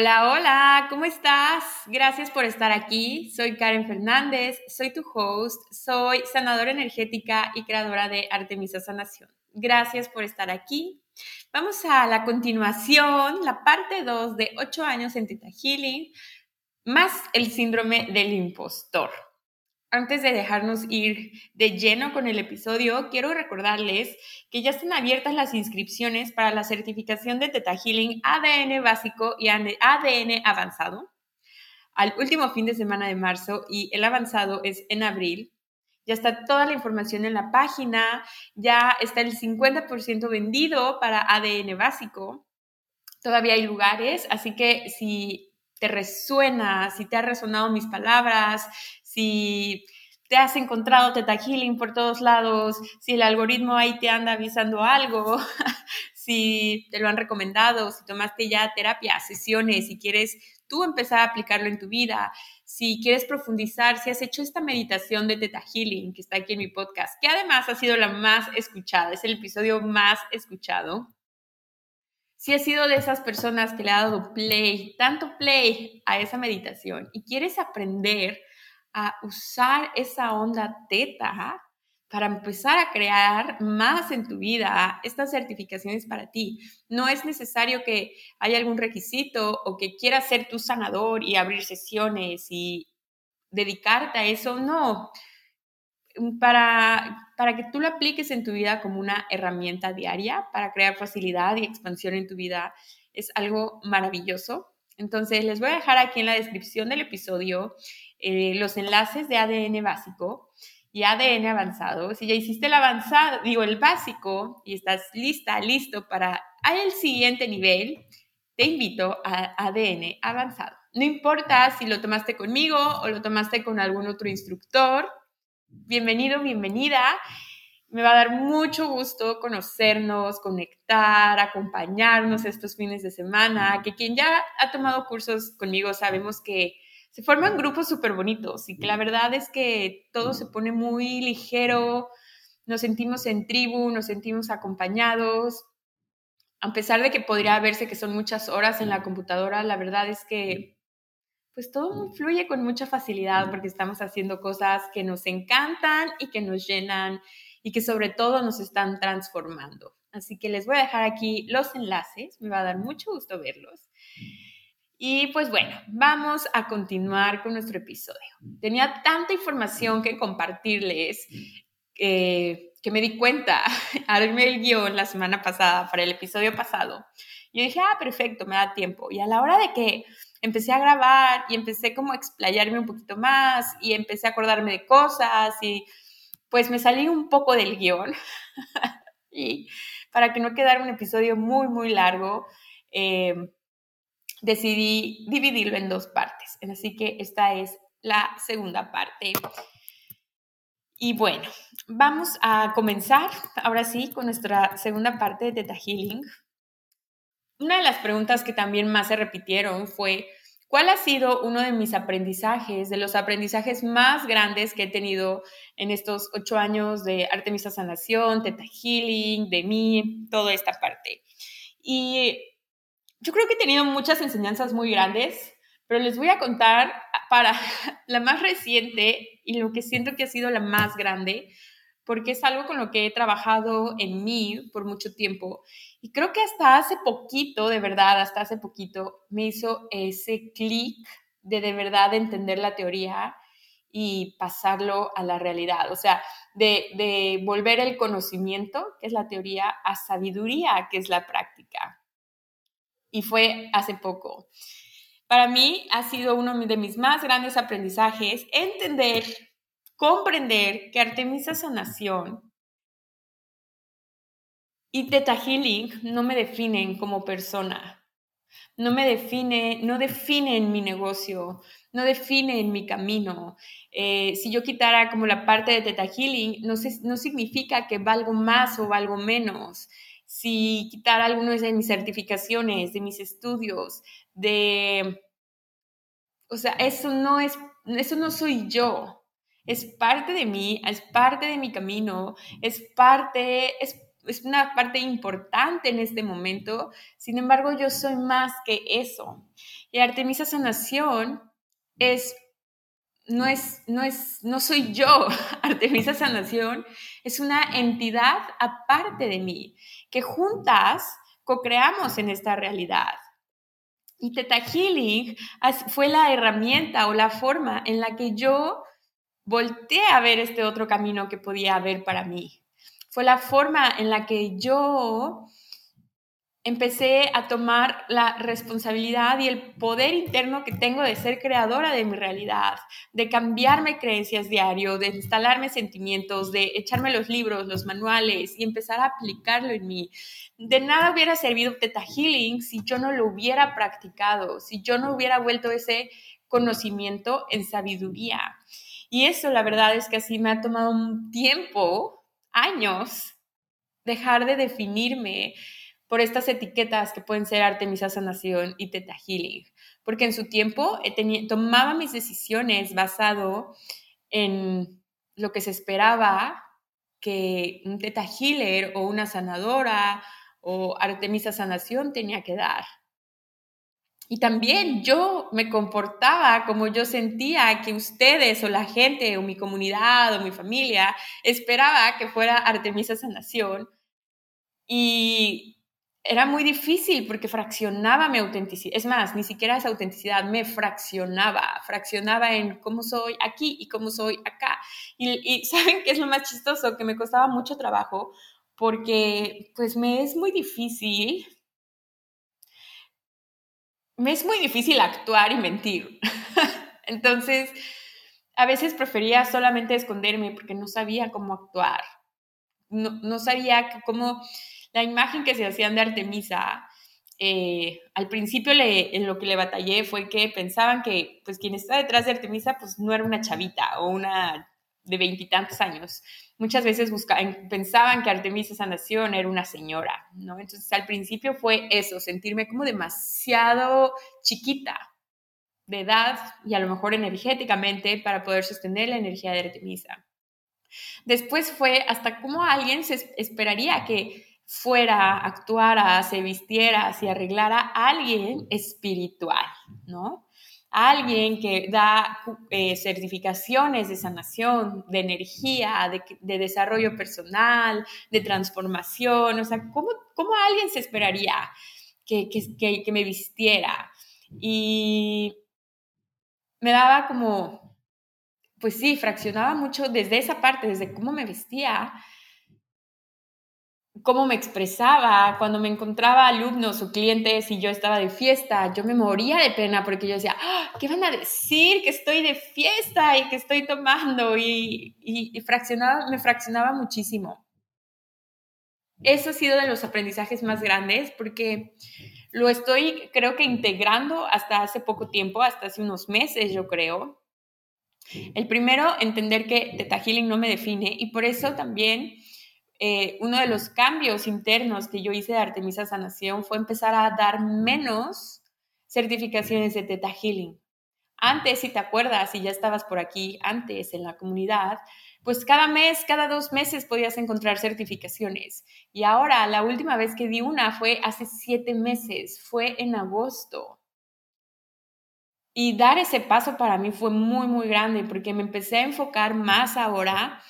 Hola, hola, ¿cómo estás? Gracias por estar aquí. Soy Karen Fernández, soy tu host, soy sanadora energética y creadora de Artemisa Sanación. Gracias por estar aquí. Vamos a la continuación, la parte 2 de 8 años en Teta Healing, más el síndrome del impostor. Antes de dejarnos ir de lleno con el episodio, quiero recordarles que ya están abiertas las inscripciones para la certificación de Teta Healing ADN básico y ADN avanzado al último fin de semana de marzo y el avanzado es en abril. Ya está toda la información en la página, ya está el 50% vendido para ADN básico. Todavía hay lugares, así que si te resuena, si te ha resonado mis palabras, si te has encontrado Teta Healing por todos lados, si el algoritmo ahí te anda avisando algo, si te lo han recomendado, si tomaste ya terapia, sesiones, si quieres tú empezar a aplicarlo en tu vida, si quieres profundizar, si has hecho esta meditación de Teta Healing que está aquí en mi podcast, que además ha sido la más escuchada, es el episodio más escuchado. Si has sido de esas personas que le ha dado play, tanto play a esa meditación y quieres aprender a usar esa onda teta para empezar a crear más en tu vida estas certificaciones para ti. No es necesario que haya algún requisito o que quieras ser tu sanador y abrir sesiones y dedicarte a eso, no. Para, para que tú lo apliques en tu vida como una herramienta diaria para crear facilidad y expansión en tu vida, es algo maravilloso. Entonces, les voy a dejar aquí en la descripción del episodio eh, los enlaces de ADN básico y ADN avanzado. Si ya hiciste el avanzado, digo el básico y estás lista, listo para el siguiente nivel, te invito a ADN avanzado. No importa si lo tomaste conmigo o lo tomaste con algún otro instructor. Bienvenido, bienvenida. Me va a dar mucho gusto conocernos, conectar, acompañarnos estos fines de semana, que quien ya ha tomado cursos conmigo sabemos que se forman grupos súper bonitos y que la verdad es que todo se pone muy ligero, nos sentimos en tribu, nos sentimos acompañados. A pesar de que podría verse que son muchas horas en la computadora, la verdad es que pues todo fluye con mucha facilidad porque estamos haciendo cosas que nos encantan y que nos llenan y que sobre todo nos están transformando. Así que les voy a dejar aquí los enlaces, me va a dar mucho gusto verlos. Y pues bueno, vamos a continuar con nuestro episodio. Tenía tanta información que compartirles eh, que me di cuenta, armé el guion la semana pasada para el episodio pasado. Y dije, ah, perfecto, me da tiempo. Y a la hora de que empecé a grabar y empecé como a explayarme un poquito más y empecé a acordarme de cosas y pues me salí un poco del guion. y para que no quedara un episodio muy, muy largo, eh, decidí dividirlo en dos partes. Así que esta es la segunda parte. Y bueno, vamos a comenzar ahora sí con nuestra segunda parte de Teta Healing. Una de las preguntas que también más se repitieron fue, ¿cuál ha sido uno de mis aprendizajes, de los aprendizajes más grandes que he tenido en estos ocho años de Artemisa Sanación, Teta Healing, de mí, toda esta parte? Y yo creo que he tenido muchas enseñanzas muy grandes, pero les voy a contar para la más reciente y lo que siento que ha sido la más grande, porque es algo con lo que he trabajado en mí por mucho tiempo. Y creo que hasta hace poquito, de verdad, hasta hace poquito, me hizo ese clic de de verdad entender la teoría y pasarlo a la realidad. O sea, de, de volver el conocimiento, que es la teoría, a sabiduría, que es la práctica y fue hace poco. Para mí ha sido uno de mis más grandes aprendizajes entender, comprender que Artemisa Sanación y Teta Healing no me definen como persona. no me define, no define en mi negocio, no define en mi camino. Eh, si yo quitara como la parte de Teta Healing, no, no significa que valgo más o valgo menos. Si quitara algunas de mis certificaciones, de mis estudios, de... O sea, eso no es, eso no soy yo. Es parte de mí, es parte de mi camino, es parte, es es una parte importante en este momento. Sin embargo, yo soy más que eso. Y Artemisa Sanación es no es no es no soy yo. Artemisa Sanación es una entidad aparte de mí que juntas co-creamos en esta realidad. Y Teta Healing fue la herramienta o la forma en la que yo volteé a ver este otro camino que podía haber para mí fue la forma en la que yo empecé a tomar la responsabilidad y el poder interno que tengo de ser creadora de mi realidad, de cambiarme creencias diario, de instalarme sentimientos, de echarme los libros, los manuales y empezar a aplicarlo en mí. De nada hubiera servido Teta Healing si yo no lo hubiera practicado, si yo no hubiera vuelto ese conocimiento en sabiduría. Y eso la verdad es que así me ha tomado un tiempo años dejar de definirme por estas etiquetas que pueden ser Artemisa Sanación y Teta Healing, porque en su tiempo tomaba mis decisiones basado en lo que se esperaba que un Teta Healer o una sanadora o Artemisa Sanación tenía que dar. Y también yo me comportaba como yo sentía que ustedes o la gente o mi comunidad o mi familia esperaba que fuera Artemisa Sanación. Y era muy difícil porque fraccionaba mi autenticidad. Es más, ni siquiera esa autenticidad me fraccionaba. Fraccionaba en cómo soy aquí y cómo soy acá. Y, ¿saben qué es lo más chistoso? Que me costaba mucho trabajo porque pues me es muy difícil me es muy difícil actuar y mentir. Entonces, a veces prefería solamente esconderme porque no sabía cómo actuar. No, sabía cómo la imagen que se hacían de Artemisa, eh, al principio en lo que le batallé fue que pensaban que pues quien está detrás de Artemisa pues no era una chavita o una de veintitantos años. Muchas veces buscaban, pensaban que Artemisa Sanación era una señora, ¿no? Entonces al principio fue eso, sentirme como demasiado chiquita de edad y a lo mejor energéticamente para poder sostener la energía de Artemisa. Después fue hasta cómo alguien se esperaría que fuera, actuara, se vistiera, se arreglara alguien espiritual, ¿no? alguien que da eh, certificaciones de sanación, de energía, de, desarrollo personal, de transformación. O sea, ¿cómo, cómo alguien se esperaría que, que, que me vistiera? Y me daba como, pues sí, fraccionaba mucho desde esa parte, desde cómo me vestía, cómo me expresaba, cuando me encontraba alumnos o clientes y yo estaba de fiesta, yo me moría de pena porque yo decía, ¡Ah! ¿qué van a decir? Que estoy de fiesta y que estoy tomando y, y, fraccionaba, me fraccionaba muchísimo. Eso ha sido de los aprendizajes más grandes porque lo estoy, creo que integrando hasta hace poco tiempo, hasta hace unos meses, yo creo. El primero, entender que Teta Healing no me define y por eso también eh, uno de los cambios internos que yo hice de Artemisa Sanación fue empezar a dar menos certificaciones de Teta Healing. Antes, si te acuerdas, si ya estabas por aquí antes en la comunidad, pues cada mes, cada dos meses podías encontrar certificaciones. Y ahora, la última vez que di una fue hace siete meses, fue en agosto. Y dar ese paso para mí fue muy, muy grande porque me empecé a enfocar más ahora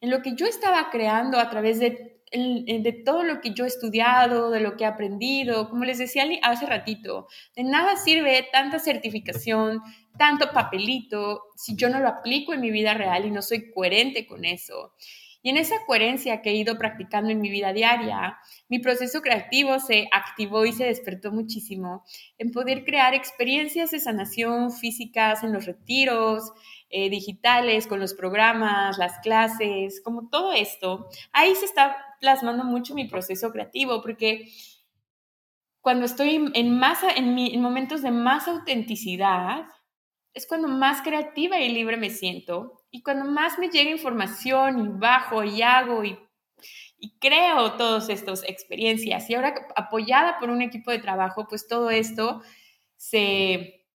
en lo que yo estaba creando a través de, de todo lo que yo he estudiado, de lo que he aprendido. Como les decía hace ratito, de nada sirve tanta certificación, tanto papelito, si yo no lo aplico en mi vida real y no soy coherente con eso. Y en esa coherencia que he ido practicando en mi vida diaria, mi proceso creativo se activó y se despertó muchísimo en poder crear experiencias de sanación físicas en los retiros, eh, digitales, con los programas, las clases, como todo esto, ahí se está plasmando mucho mi proceso creativo, porque cuando estoy en, más, en, en momentos de más autenticidad, es cuando más creativa y libre me siento y cuando más me llega información y bajo y hago y, y creo todas estas experiencias. Y ahora apoyada por un equipo de trabajo, pues todo esto se,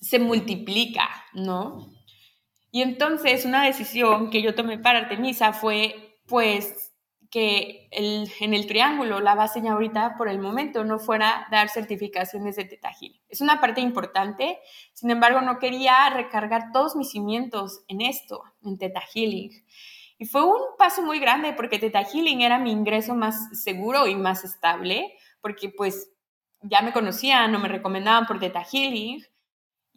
se multiplica, ¿no? Y entonces una decisión que yo tomé para Artemisa fue, pues, que el, en el triángulo, la base ya ahorita por el momento no fuera dar certificaciones de Teta Healing. Es una parte importante, sin embargo no quería recargar todos mis cimientos en esto, en Teta Healing. Y fue un paso muy grande porque Teta Healing era mi ingreso más seguro y más estable, porque pues ya me conocían o me recomendaban por Teta Healing.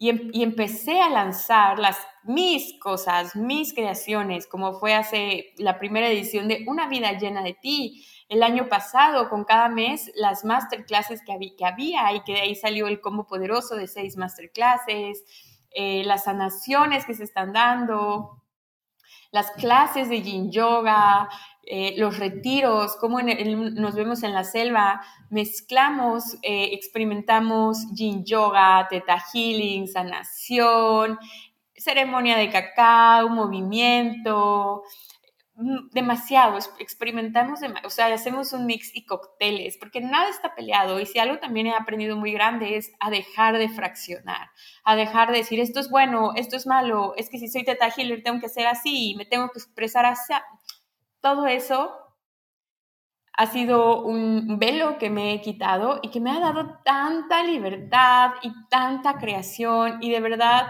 Em, y, empecé a lanzar las, mis cosas, mis creaciones, como fue hace la primera edición de Una vida llena de ti, el año pasado, con cada mes, las masterclasses que había, que había y que de ahí salió el combo poderoso de seis masterclasses, eh, las sanaciones que se están dando, las clases de yin yoga, eh, los retiros, cómo nos vemos en la selva, mezclamos, eh, experimentamos yin yoga, teta healing, sanación, ceremonia de cacao, movimiento, mm, demasiado, experimentamos, o sea, hacemos un mix y cócteles, porque nada está peleado y si algo también he aprendido muy grande es a dejar de fraccionar, a dejar de decir esto es bueno, esto es malo, es que si soy teta healer tengo que ser así, me tengo que expresar así, todo eso ha sido un velo que me he quitado y que me ha dado tanta libertad y tanta creación y de verdad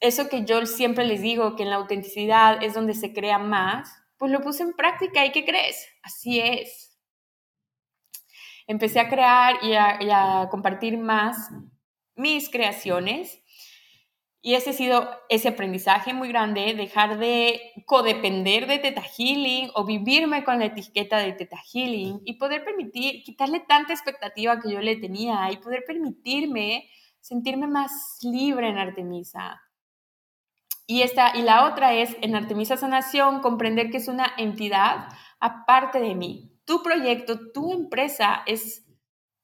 eso que yo siempre les digo que en la autenticidad es donde se crea más, pues lo puse en práctica y ¿qué crees? Así es. Empecé a crear y a, y a compartir más mis creaciones y ese ha sido ese aprendizaje muy grande, dejar de codepender de Teta Healing o vivirme con la etiqueta de Teta Healing y poder permitir, quitarle tanta expectativa que yo le tenía y poder permitirme sentirme más libre en Artemisa. Y, esta, y la otra es, en Artemisa Sanación, comprender que es una entidad aparte de mí. Tu proyecto, tu empresa es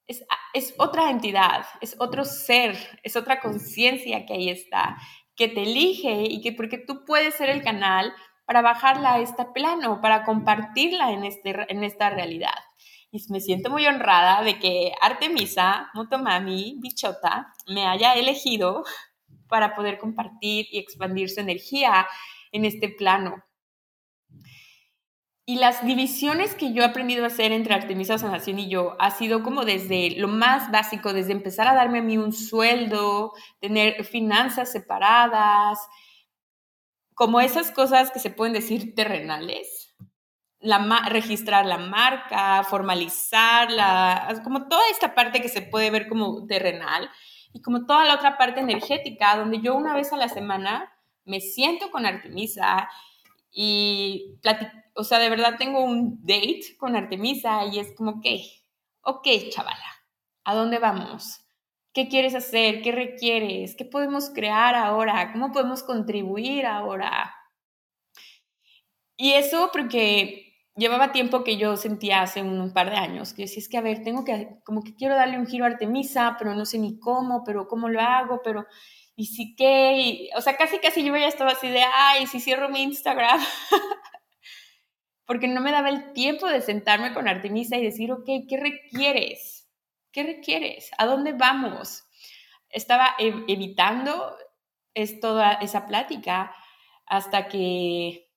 es, otra entidad, es otro ser, es otra conciencia que ahí está, que te elige y que porque tú puedes ser el canal para bajarla a este plano, para compartirla en, este, en esta realidad. Y me siento muy honrada de que Artemisa, Motomami, Bichota, me haya elegido para poder compartir y expandir su energía en este plano. Y las divisiones que yo he aprendido a hacer entre Artemisa Sanación y yo ha sido como desde lo más básico, desde empezar a darme a mí un sueldo, tener finanzas separadas, como esas cosas que se pueden decir terrenales, la, registrar la marca, formalizarla, como toda esta parte que se puede ver como terrenal y como toda la otra parte energética, donde yo una vez a la semana me siento con Artemisa y platico o sea, de verdad tengo un date con Artemisa y es como que, ok, chavala, ¿a dónde vamos? ¿Qué quieres hacer? ¿Qué requieres? ¿Qué podemos crear ahora? ¿Cómo podemos contribuir ahora? Y eso porque llevaba tiempo que yo sentía hace un, par de años, que decía, es que, a ver, tengo que, como que quiero darle un giro a Artemisa, pero no sé ni cómo, pero cómo lo hago, pero, ¿y si qué? o sea, casi, casi yo ya estaba así de, ay, si cierro mi Instagram. porque no me daba el tiempo de sentarme con Artemisa y decir, ok, ¿qué requieres? ¿Qué requieres? ¿A dónde vamos? Estaba evitando es toda esa plática hasta que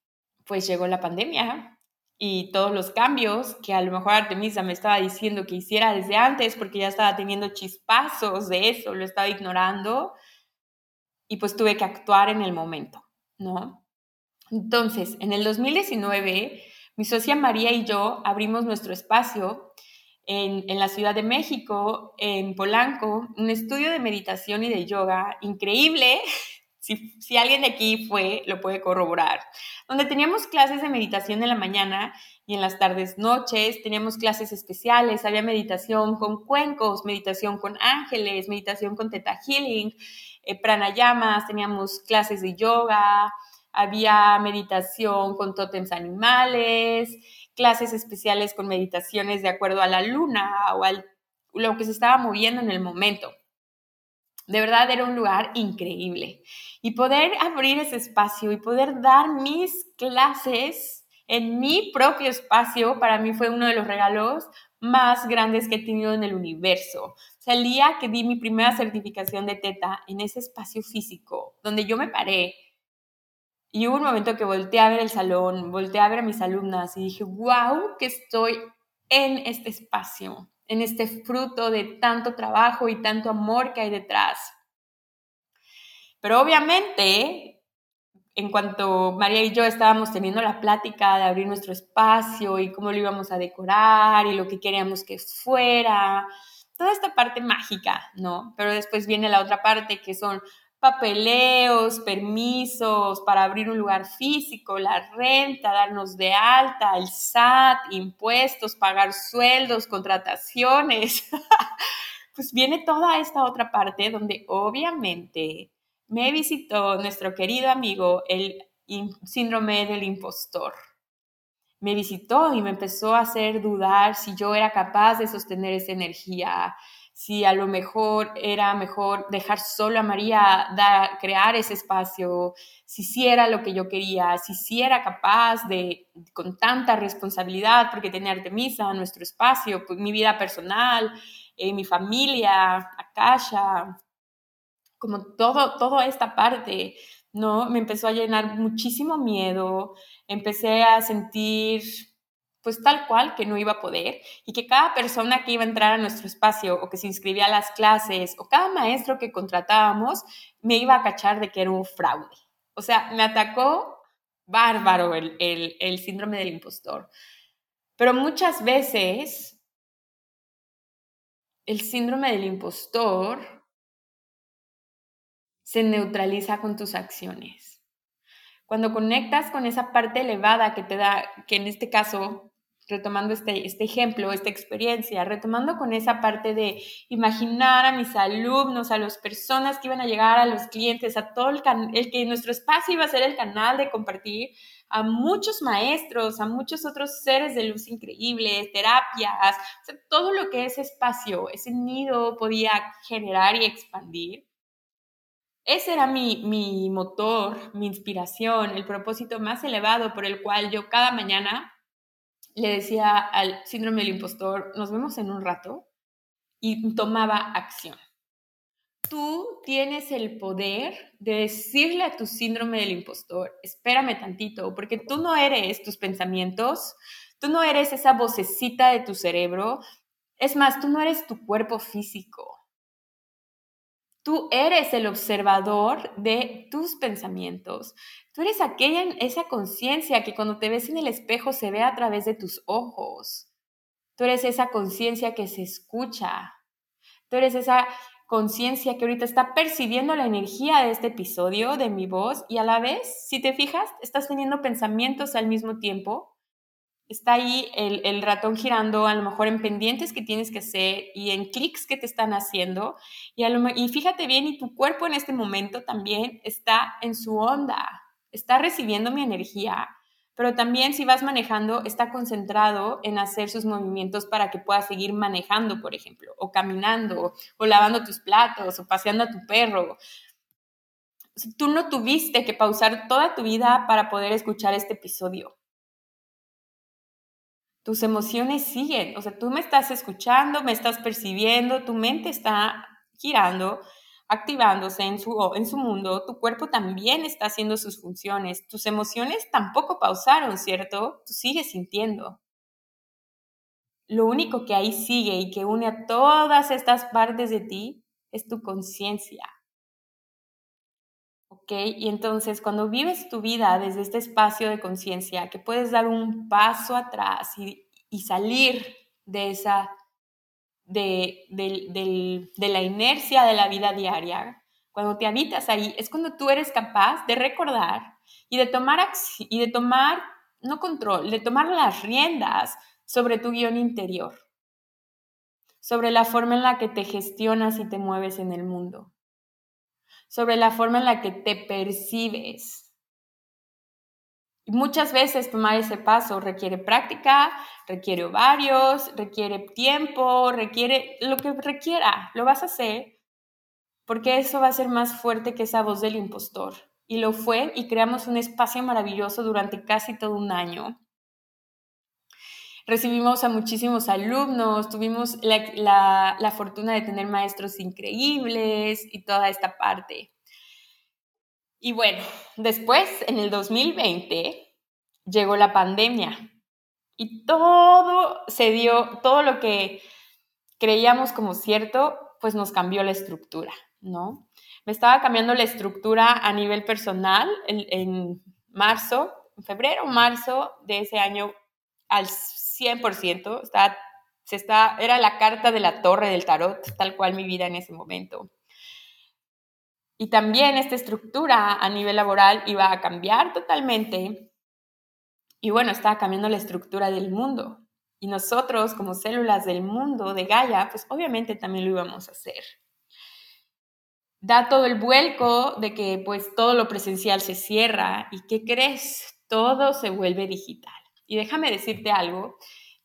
pues llegó la pandemia y todos los cambios que a lo mejor Artemisa me estaba diciendo que hiciera desde antes porque ya estaba teniendo chispazos de eso, lo estaba ignorando y pues tuve que actuar en el momento, ¿no? Entonces, en el 2019 mi socia María y yo abrimos nuestro espacio en, la Ciudad de México, en Polanco, un estudio de meditación y de yoga increíble. Si, alguien de aquí fue, lo puede corroborar. Donde teníamos clases de meditación en la mañana y en las tardes, noches. Teníamos clases especiales. Había meditación con cuencos, meditación con ángeles, meditación con teta healing, eh, pranayamas. Teníamos clases de yoga, había meditación con tótems animales, clases especiales con meditaciones de acuerdo a la luna o al, lo que se estaba moviendo en el momento. De verdad era un lugar increíble. Y poder abrir ese espacio y poder dar mis clases en mi propio espacio, para mí fue uno de los regalos más grandes que he tenido en el universo. O sea, el día que di mi primera certificación de teta en ese espacio físico, donde yo me paré, y hubo un momento que volteé a ver el salón, volteé a ver a mis alumnas y dije, wow, que estoy en este espacio, en este fruto de tanto trabajo y tanto amor que hay detrás. Pero obviamente en cuanto María y yo estábamos teniendo la plática de abrir nuestro espacio y cómo lo íbamos a decorar y lo que queríamos que fuera, toda esta parte mágica, ¿no? Pero después viene la otra parte que son papeleos, permisos para abrir un lugar físico, la renta, darnos de alta, el SAT, impuestos, pagar sueldos, contrataciones. pues viene toda esta otra parte donde obviamente me visitó nuestro querido amigo el síndrome del impostor. Me visitó y me empezó a hacer dudar si yo era capaz de sostener esa energía, si a lo mejor era mejor dejar solo a María crear ese espacio, si sí era lo que yo quería, si sí era capaz de, con tanta responsabilidad, porque tenía Artemisa, nuestro espacio, pues, mi vida personal, eh, mi familia, Akasha, como todo, toda esta parte, ¿no? Me empezó a llenar muchísimo miedo, empecé a sentir pues tal cual que no iba a poder y que cada persona que iba a entrar a nuestro espacio o que se inscribía a las clases o cada maestro que contratábamos me iba a cachar de que era un fraude. O sea, me atacó bárbaro el, el, el síndrome del impostor. Pero muchas veces el síndrome del impostor se neutraliza con tus acciones. Cuando conectas con esa parte elevada que te da, que en este caso, retomando este, este ejemplo, esta experiencia, retomando con esa parte de imaginar a mis alumnos, a las personas que iban a llegar, a los clientes, a todo el, el que nuestro espacio iba a ser el canal de compartir, a muchos maestros, a muchos otros seres de luz increíbles, terapias, todo lo que ese espacio, ese nido podía generar y expandir. Ese era mi, motor, mi inspiración, el propósito más elevado por el cual yo cada mañana le decía al síndrome del impostor, nos vemos en un rato, y tomaba acción. Tú tienes el poder de decirle a tu síndrome del impostor, espérame tantito, porque tú no eres tus pensamientos, tú no eres esa vocecita de tu cerebro, es más, tú no eres tu cuerpo físico. Tú eres el observador de tus pensamientos. Tú eres aquella, esa conciencia que cuando te ves en el espejo se ve a través de tus ojos. Tú eres esa conciencia que se escucha. Tú eres esa conciencia que ahorita está percibiendo la energía de este episodio, de mi voz, y a la vez, si te fijas, estás teniendo pensamientos al mismo tiempo está ahí el, ratón girando, a lo mejor en pendientes que tienes que hacer y en clics que te están haciendo. Y, y fíjate bien, y tu cuerpo en este momento también está en su onda, está recibiendo mi energía, pero también si vas manejando, está concentrado en hacer sus movimientos para que puedas seguir manejando, por ejemplo, o caminando, o lavando tus platos, o paseando a tu perro. Tú no tuviste que pausar toda tu vida para poder escuchar este episodio tus emociones siguen, o sea, tú me estás escuchando, me estás percibiendo, tu mente está girando, activándose en su, en su mundo, tu cuerpo también está haciendo sus funciones, tus emociones tampoco pausaron, ¿cierto? Tú sigues sintiendo. Lo único que ahí sigue y que une a todas estas partes de ti es tu conciencia. Y entonces cuando vives tu vida desde este espacio de conciencia, que puedes dar un paso atrás y, salir de esa, de, de la inercia de la vida diaria, cuando te habitas ahí, es cuando tú eres capaz de recordar y de tomar, y de tomar no control, de tomar las riendas sobre tu guion interior, sobre la forma en la que te gestionas y te mueves en el mundo sobre la forma en la que te percibes. Y muchas veces tomar ese paso requiere práctica, requiere ovarios, requiere tiempo, requiere lo que requiera. Lo vas a hacer porque eso va a ser más fuerte que esa voz del impostor. Y lo fue y creamos un espacio maravilloso durante casi todo un año. Recibimos a muchísimos alumnos, tuvimos la, la fortuna de tener maestros increíbles y toda esta parte. Y bueno, después, en el 2020, llegó la pandemia y todo se dio, todo lo que creíamos como cierto, pues nos cambió la estructura, ¿no? Me estaba cambiando la estructura a nivel personal en, marzo, en febrero, marzo de ese año al 100%, estaba, se está, era la carta de la torre del tarot, tal cual mi vida en ese momento. Y también esta estructura a nivel laboral iba a cambiar totalmente. Y bueno, estaba cambiando la estructura del mundo. Y nosotros, como células del mundo de Gaia, pues obviamente también lo íbamos a hacer. Da todo el vuelco de que pues todo lo presencial se cierra y ¿qué crees? Todo se vuelve digital. Y déjame decirte algo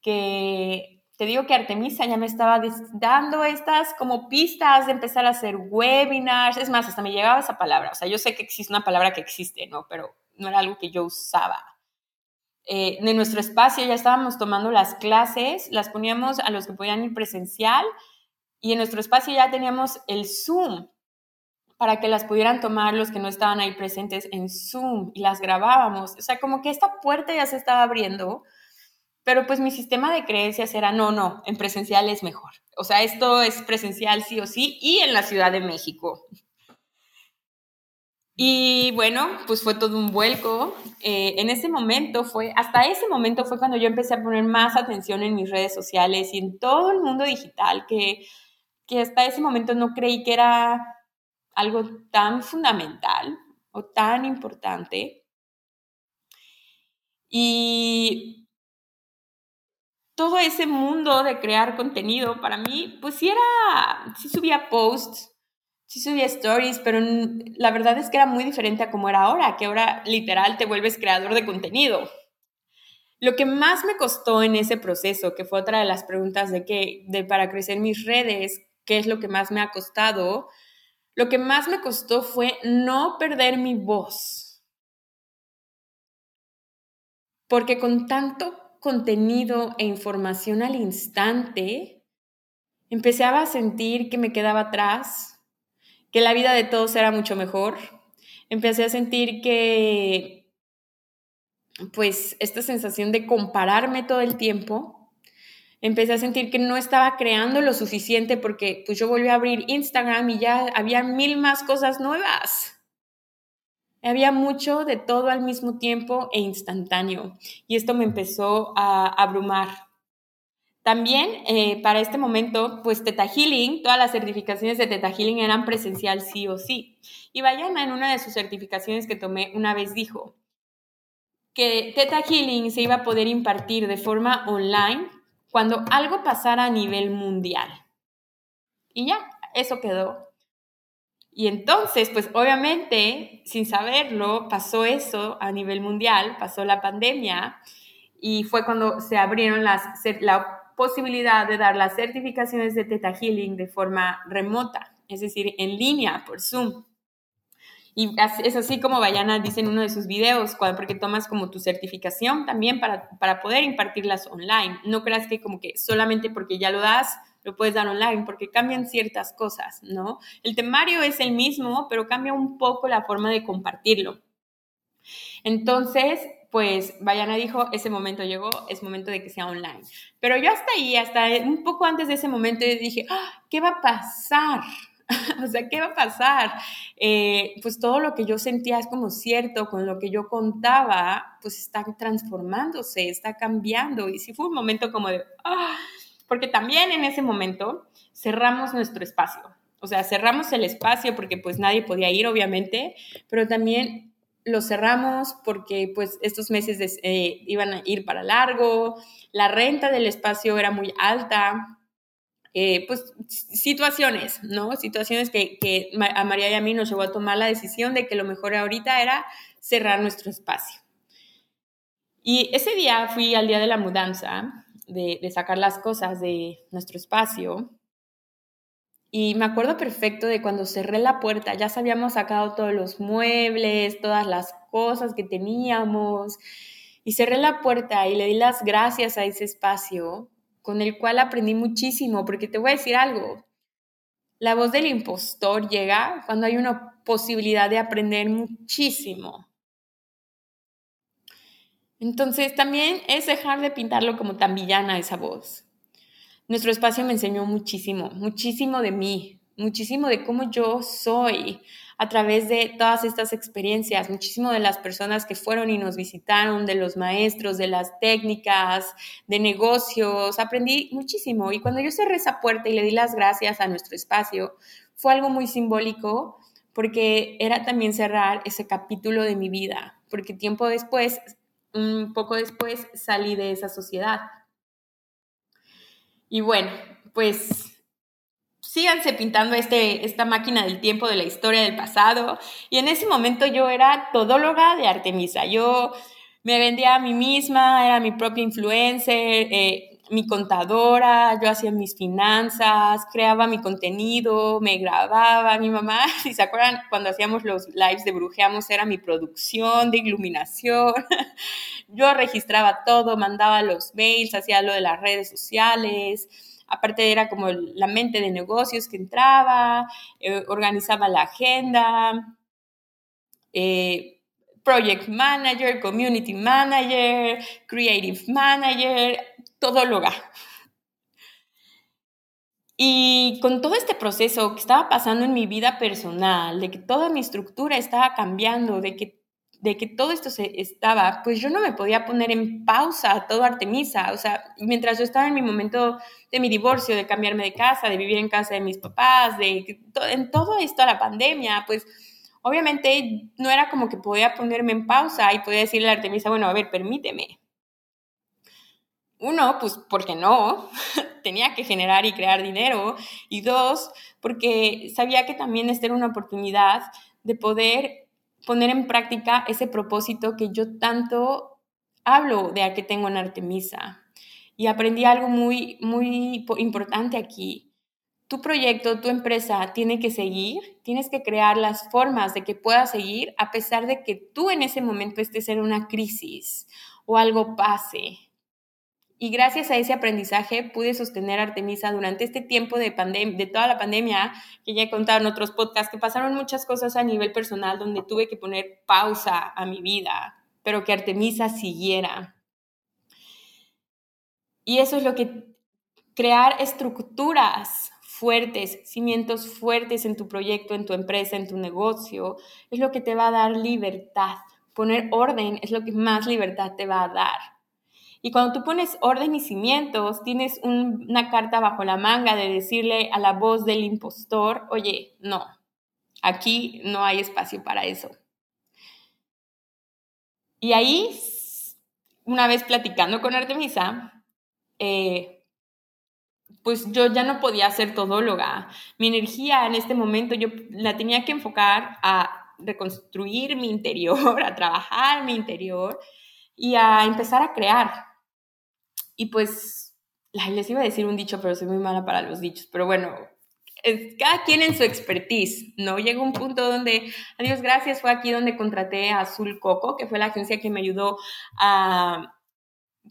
que te digo que Artemisa ya me estaba dando estas como pistas de empezar a hacer webinars. Es más, hasta me llegaba esa palabra. O sea, yo sé que existe una palabra que existe, ¿no? Pero no era algo que yo usaba. Eh, en nuestro espacio ya estábamos tomando las clases, las poníamos a los que podían ir presencial y en nuestro espacio ya teníamos el Zoom para que las pudieran tomar los que no estaban ahí presentes en Zoom y las grabábamos. O sea, como que esta puerta ya se estaba abriendo pero pues mi sistema de creencias era, no, no, en presencial es mejor. O sea, esto es presencial sí o sí y en la Ciudad de México. Y bueno, pues fue todo un vuelco. Eh, en ese momento fue, hasta ese momento fue cuando yo empecé a poner más atención en mis redes sociales y en todo el mundo digital, que, que hasta ese momento no creí que era algo tan fundamental o tan importante. Y todo ese mundo de crear contenido, para mí, pues sí era, sí subía posts, sí subía stories, pero la verdad es que era muy diferente a como era ahora, que ahora literal te vuelves creador de contenido. Lo que más me costó en ese proceso, que fue otra de las preguntas de que, de para crecer mis redes, qué es lo que más me ha costado, lo que más me costó fue no perder mi voz. Porque con tanto contenido e información al instante, empecé a sentir que me quedaba atrás, que la vida de todos era mucho mejor. Empecé a sentir que, pues, esta sensación de compararme todo el tiempo, empecé a sentir que no estaba creando lo suficiente porque pues yo volví a abrir Instagram y ya había mil más cosas nuevas. Había mucho de todo al mismo tiempo e instantáneo y esto me empezó a abrumar. También eh, para este momento, pues Teta Healing, todas las certificaciones de Teta Healing eran presencial sí o sí. Y Bayana en una de sus certificaciones que tomé una vez dijo que Teta Healing se iba a poder impartir de forma online cuando algo pasara a nivel mundial. Y ya, eso quedó. Y entonces, pues obviamente, sin saberlo, pasó eso a nivel mundial, pasó la pandemia y fue cuando se abrieron las, la posibilidad de dar las certificaciones de Theta Healing de forma remota, es decir, en línea, por Zoom. Y es así como Bayana dice en uno de sus videos, porque tomas como tu certificación también para, para poder impartirlas online. No creas que como que solamente porque ya lo das, lo puedes dar online porque cambian ciertas cosas, ¿no? El temario es el mismo, pero cambia un poco la forma de compartirlo. Entonces, pues Bayana dijo, ese momento llegó, es momento de que sea online. Pero yo hasta ahí, hasta un poco antes de ese momento, dije, ah, ¿qué va a pasar? o sea, ¿qué va a pasar? Eh, pues todo lo que yo sentía es como cierto, con lo que yo contaba, pues está transformándose, está cambiando. Y sí fue un momento como de, ah, porque también en ese momento cerramos nuestro espacio. O sea, cerramos el espacio porque pues nadie podía ir, obviamente, pero también lo cerramos porque pues estos meses eh, iban a ir para largo, la renta del espacio era muy alta, eh, pues situaciones, ¿no? Situaciones que, que a María y a mí nos llevó a tomar la decisión de que lo mejor ahorita era cerrar nuestro espacio. Y ese día fui al día de la mudanza, de, de sacar las cosas de nuestro espacio. Y me acuerdo perfecto de cuando cerré la puerta, ya habíamos sacado todos los muebles, todas las cosas que teníamos. Y cerré la puerta y le di las gracias a ese espacio con el cual aprendí muchísimo, porque te voy a decir algo, la voz del impostor llega cuando hay una posibilidad de aprender muchísimo. Entonces también es dejar de pintarlo como tan villana esa voz. Nuestro espacio me enseñó muchísimo, muchísimo de mí, muchísimo de cómo yo soy a través de todas estas experiencias, muchísimo de las personas que fueron y nos visitaron, de los maestros, de las técnicas, de negocios, aprendí muchísimo. Y cuando yo cerré esa puerta y le di las gracias a nuestro espacio, fue algo muy simbólico porque era también cerrar ese capítulo de mi vida, porque tiempo después un poco después salí de esa sociedad. Y bueno, pues síganse pintando este, esta máquina del tiempo de la historia del pasado. Y en ese momento yo era todóloga de Artemisa. Yo me vendía a mí misma, era mi propia influencer, eh, mi contadora, yo hacía mis finanzas, creaba mi contenido, me grababa. Mi mamá, si se acuerdan, cuando hacíamos los lives de Brujeamos, era mi producción de iluminación. Yo registraba todo, mandaba los mails, hacía lo de las redes sociales. Aparte era como la mente de negocios que entraba, eh, organizaba la agenda. Eh, project manager, community manager, creative manager, todóloga. Y con todo este proceso que estaba pasando en mi vida personal, de que toda mi estructura estaba cambiando, de que, de que todo esto se estaba, pues yo no me podía poner en pausa todo Artemisa. O sea, mientras yo estaba en mi momento de mi divorcio, de cambiarme de casa, de vivir en casa de mis papás, de en todo esto, la pandemia, pues obviamente no era como que podía ponerme en pausa y podía decirle a Artemisa, bueno, a ver, permíteme, uno, pues porque no, tenía que generar y crear dinero. Y dos, porque sabía que también esta era una oportunidad de poder poner en práctica ese propósito que yo tanto hablo de a que tengo en Artemisa. Y aprendí algo muy, muy importante aquí. Tu proyecto, tu empresa tiene que seguir, tienes que crear las formas de que pueda seguir a pesar de que tú en ese momento estés en una crisis o algo pase y gracias a ese aprendizaje pude sostener Artemisa durante este tiempo de, de toda la pandemia, que ya he contado en otros podcasts, que pasaron muchas cosas a nivel personal donde tuve que poner pausa a mi vida, pero que Artemisa siguiera. Y eso es lo que crear estructuras fuertes, cimientos fuertes en tu proyecto, en tu empresa, en tu negocio, es lo que te va a dar libertad. Poner orden es lo que más libertad te va a dar. Y cuando tú pones orden y cimientos, tienes una carta bajo la manga de decirle a la voz del impostor, oye, no, aquí no hay espacio para eso. Y ahí, una vez platicando con Artemisa, eh, pues yo ya no podía ser todóloga. Mi energía en este momento yo la tenía que enfocar a reconstruir mi interior, a trabajar mi interior y a empezar a crear. Y pues, les iba a decir un dicho, pero soy muy mala para los dichos. Pero bueno, es, cada quien en su expertise, ¿no? Llegó un punto donde, adiós, gracias, fue aquí donde contraté a Azul Coco, que fue la agencia que me ayudó a,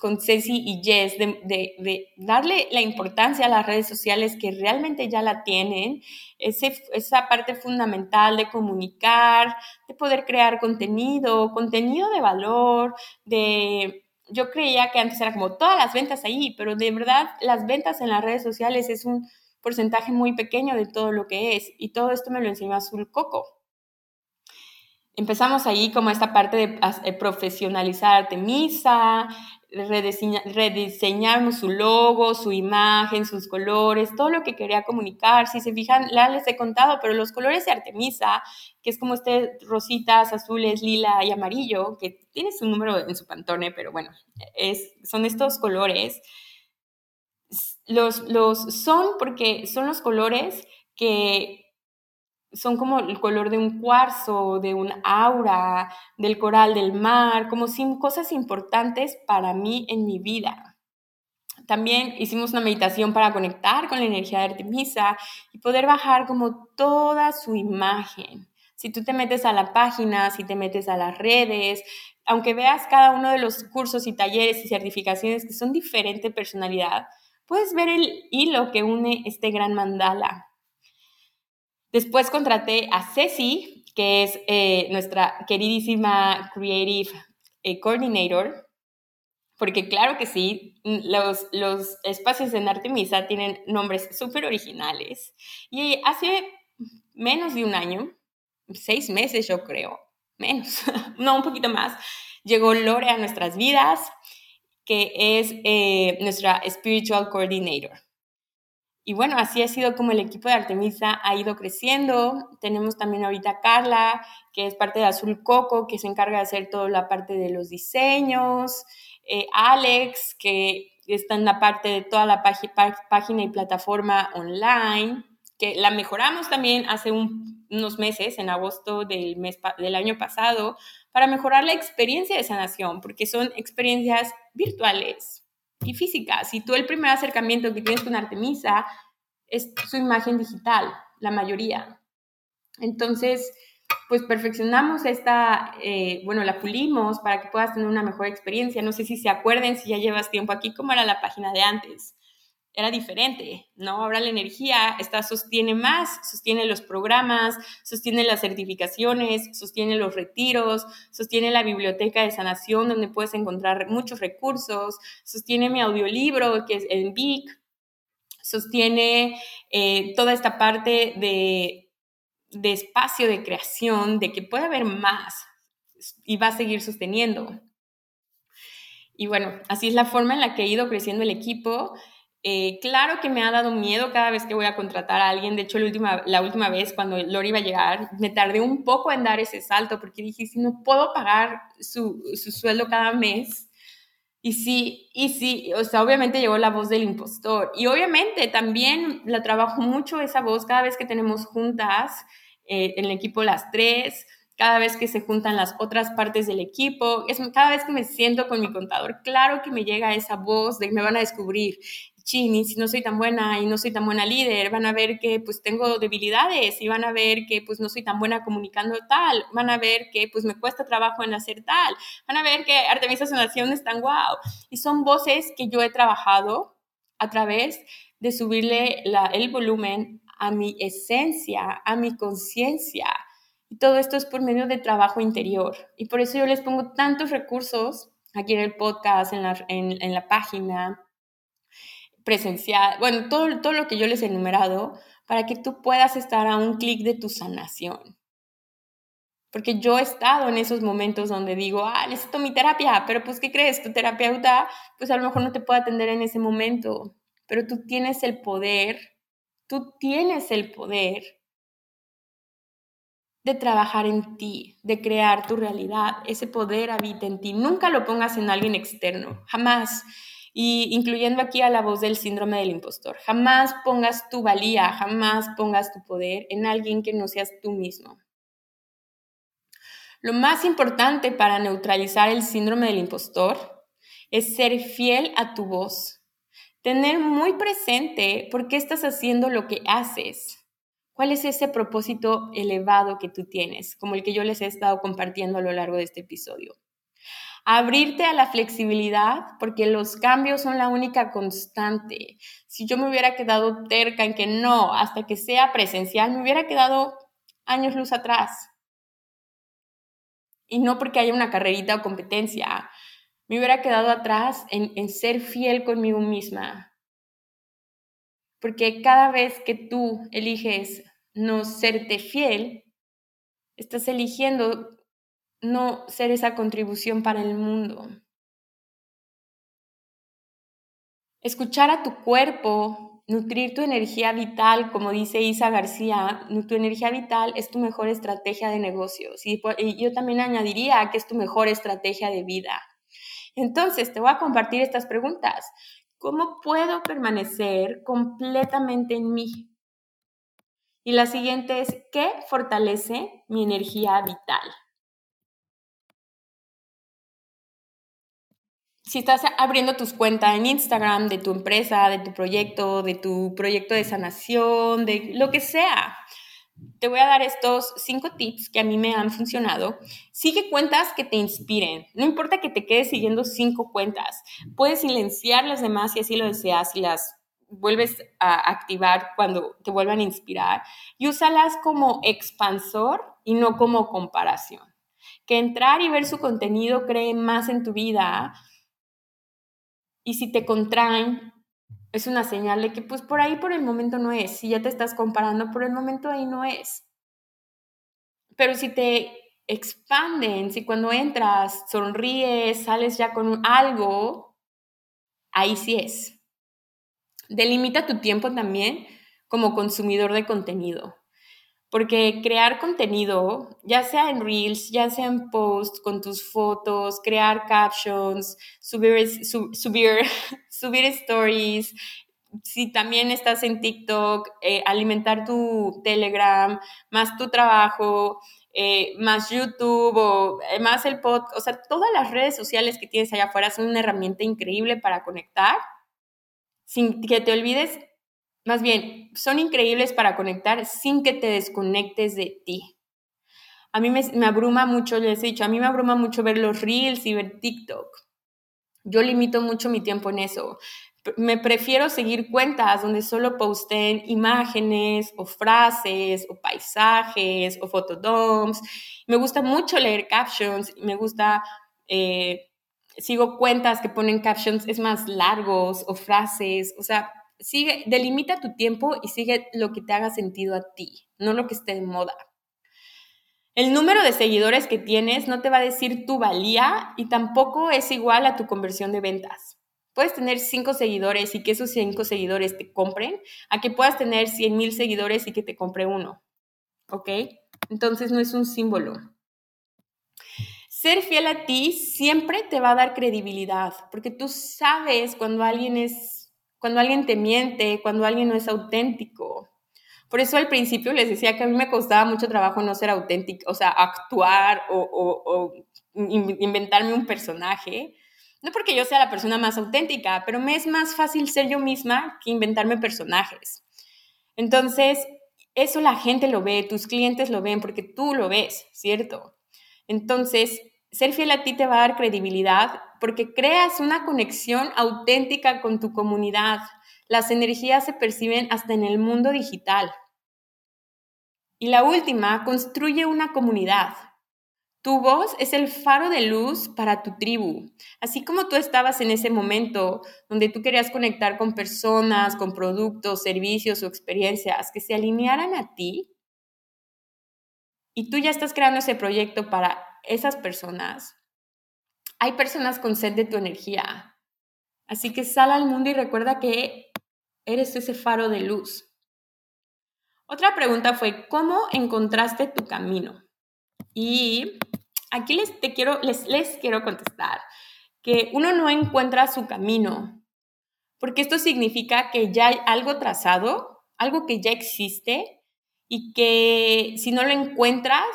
con Ceci y Jess, de, de, de, darle la importancia a las redes sociales que realmente ya la tienen, ese, esa parte fundamental de comunicar, de poder crear contenido, contenido de valor, de yo creía que antes era como todas las ventas ahí, pero de verdad las ventas en las redes sociales es un porcentaje muy pequeño de todo lo que es. Y todo esto me lo enseñó Azul Coco. Empezamos ahí como esta parte de eh, profesionalizar Artemisa, rediseñar, su logo, su imagen, sus colores, todo lo que quería comunicar. Si se fijan, la les he contado, pero los colores de Artemisa, que es como este rositas, azules, lila y amarillo, que tiene su número en su pantone, pero bueno, es, son estos colores. Los, los son porque son los colores que son como el color de un cuarzo, de un aura, del coral del mar, como cosas importantes para mí en mi vida. También hicimos una meditación para conectar con la energía de Artemisa y poder bajar como toda su imagen. Si tú te metes a la página, si te metes a las redes, aunque veas cada uno de los cursos y talleres y certificaciones que son diferente personalidad, puedes ver el hilo que une este gran mandala. Después contraté a Ceci, que es eh, nuestra queridísima Creative eh, Coordinator, porque claro que sí, los, los espacios en Artemisa tienen nombres súper originales. Y hace menos de un año, seis meses yo creo, menos, no, un poquito más, llegó Lore a nuestras vidas, que es eh, nuestra Spiritual Coordinator. Y bueno, así ha sido como el equipo de Artemisa ha ido creciendo. Tenemos también ahorita Carla, que es parte de Azul Coco, que se encarga de hacer toda la parte de los diseños. Eh, Alex, que está en la parte de toda la página y plataforma online, que la mejoramos también hace unos meses, en agosto del, mes, del año pasado, para mejorar la experiencia de sanación, porque son experiencias virtuales y físicas. Y tú el primer acercamiento que tienes con Artemisa es su imagen digital, la mayoría. Entonces, pues perfeccionamos esta, eh, bueno, la pulimos para que puedas tener una mejor experiencia. No sé si se acuerden, si ya llevas tiempo aquí, cómo era la página de antes era diferente, ¿no? Ahora la energía está, sostiene más, sostiene los programas, sostiene las certificaciones, sostiene los retiros, sostiene la biblioteca de sanación donde puedes encontrar muchos recursos, sostiene mi audiolibro que es en VIC, sostiene eh, toda esta parte de, de espacio de creación, de que puede haber más y va a seguir sosteniendo. Y bueno, así es la forma en la que ha ido creciendo el equipo eh, claro que me ha dado miedo cada vez que voy a contratar a alguien. De hecho, la última, la última vez cuando Lori iba a llegar, me tardé un poco en dar ese salto porque dije, si no puedo pagar su, su sueldo cada mes. Y sí, y sí, o sea, obviamente llegó la voz del impostor. Y obviamente también la trabajo mucho esa voz cada vez que tenemos juntas eh, en el equipo las tres cada vez que se juntan las otras partes del equipo, es, cada vez que me siento con mi contador, claro que me llega esa voz de que me van a descubrir chini, si no soy tan buena y no soy tan buena líder, van a ver que pues tengo debilidades y van a ver que pues no soy tan buena comunicando tal, van a ver que pues me cuesta trabajo en hacer tal, van a ver que Artemisa Sanación es tan guau. Y son voces que yo he trabajado a través de subirle el volumen a mi esencia, a mi conciencia. Y todo esto es por medio de trabajo interior. Y por eso yo les pongo tantos recursos aquí en el podcast, en la, en la página, presencial, bueno, todo, todo lo que yo les he enumerado, para que tú puedas estar a un clic de tu sanación. Porque yo he estado en esos momentos donde digo, ah, necesito mi terapia, pero pues, ¿qué crees? Tu terapeuta, pues a lo mejor no te puede atender en ese momento, pero tú tienes el poder, tú tienes el poder de trabajar en ti, de crear tu realidad. Ese poder habita en ti. Nunca lo pongas en alguien externo, jamás y incluyendo aquí a la voz del síndrome del impostor. Jamás pongas tu valía, jamás pongas tu poder en alguien que no seas tú mismo. Lo más importante para neutralizar el síndrome del impostor es ser fiel a tu voz, tener muy presente por qué estás haciendo lo que haces. ¿Cuál es ese propósito elevado que tú tienes, como el que yo les he estado compartiendo a lo largo de este episodio? Abrirte a la flexibilidad, porque los cambios son la única constante. Si yo me hubiera quedado terca en que no, hasta que sea presencial, me hubiera quedado años luz atrás. Y no porque haya una carrerita o competencia, me hubiera quedado atrás en, en ser fiel conmigo misma. Porque cada vez que tú eliges no serte fiel, estás eligiendo no ser esa contribución para el mundo. Escuchar a tu cuerpo, nutrir tu energía vital, como dice Isa García, tu energía vital es tu mejor estrategia de negocios. Y, yo también añadiría que es tu mejor estrategia de vida. Entonces, te voy a compartir estas preguntas. ¿Cómo puedo permanecer completamente en mí? Y la siguiente es, ¿qué fortalece mi energía vital? Si estás abriendo tus cuentas en Instagram de tu empresa, de tu proyecto, de tu proyecto de sanación, de lo que sea, te voy a dar estos cinco tips que a mí me han funcionado. Sigue cuentas que te inspiren. No importa que te quedes siguiendo cinco cuentas. Puedes silenciar las demás si así lo deseas y las vuelves a activar cuando te vuelvan a inspirar. Y úsalas como expansor y no como comparación. Que entrar y ver su contenido cree más en tu vida y si te contraen, es una señal de que pues por ahí por el momento no es. Si ya te estás comparando, por el momento ahí no es. Pero si te expanden, si cuando entras sonríes, sales ya con algo, ahí sí es. Delimita tu tiempo también como consumidor de contenido. Porque crear contenido, ya sea en Reels, ya sea en posts con tus fotos, crear captions, subir, subir, subir stories, si también estás en TikTok, eh, alimentar tu Telegram, más tu trabajo, eh, más YouTube o eh, más el podcast, o sea, todas las redes sociales que tienes allá afuera son una herramienta increíble para conectar, sin que te olvides más bien, son increíbles para conectar sin que te desconectes de ti. A mí me, abruma mucho, les he dicho, a mí me abruma mucho ver los reels y ver TikTok. Yo limito mucho mi tiempo en eso. Me prefiero seguir cuentas donde solo posten imágenes o frases o paisajes o fotodoms. Me gusta mucho leer captions, me gusta, eh, sigo cuentas que ponen captions es más largos o frases, o sea, sigue, delimita tu tiempo y sigue lo que te haga sentido a ti, no lo que esté de moda. El número de seguidores que tienes no te va a decir tu valía y tampoco es igual a tu conversión de ventas. Puedes tener cinco seguidores y que esos cinco seguidores te compren, a que puedas tener 100 mil seguidores y que te compre uno. ¿Ok? Entonces no es un símbolo. Ser fiel a ti siempre te va a dar credibilidad, porque tú sabes cuando alguien es cuando alguien te miente, cuando alguien no es auténtico. Por eso al principio les decía que a mí me costaba mucho trabajo no ser auténtico, o sea, actuar o, inventarme un personaje. No porque yo sea la persona más auténtica, pero me es más fácil ser yo misma que inventarme personajes. Entonces, eso la gente lo ve, tus clientes lo ven porque tú lo ves, ¿cierto? Entonces, ser fiel a ti te va a dar credibilidad porque creas una conexión auténtica con tu comunidad. Las energías se perciben hasta en el mundo digital. Y la última, construye una comunidad. Tu voz es el faro de luz para tu tribu. Así como tú estabas en ese momento donde tú querías conectar con personas, con productos, servicios o experiencias que se alinearan a ti, y tú ya estás creando ese proyecto para esas personas, hay personas con sed de tu energía. Así que sal al mundo y recuerda que eres ese faro de luz. Otra pregunta fue, ¿cómo encontraste tu camino? Y aquí les, te quiero, les, les quiero contestar que uno no encuentra su camino, porque esto significa que ya hay algo trazado, algo que ya existe y que si no lo encuentras,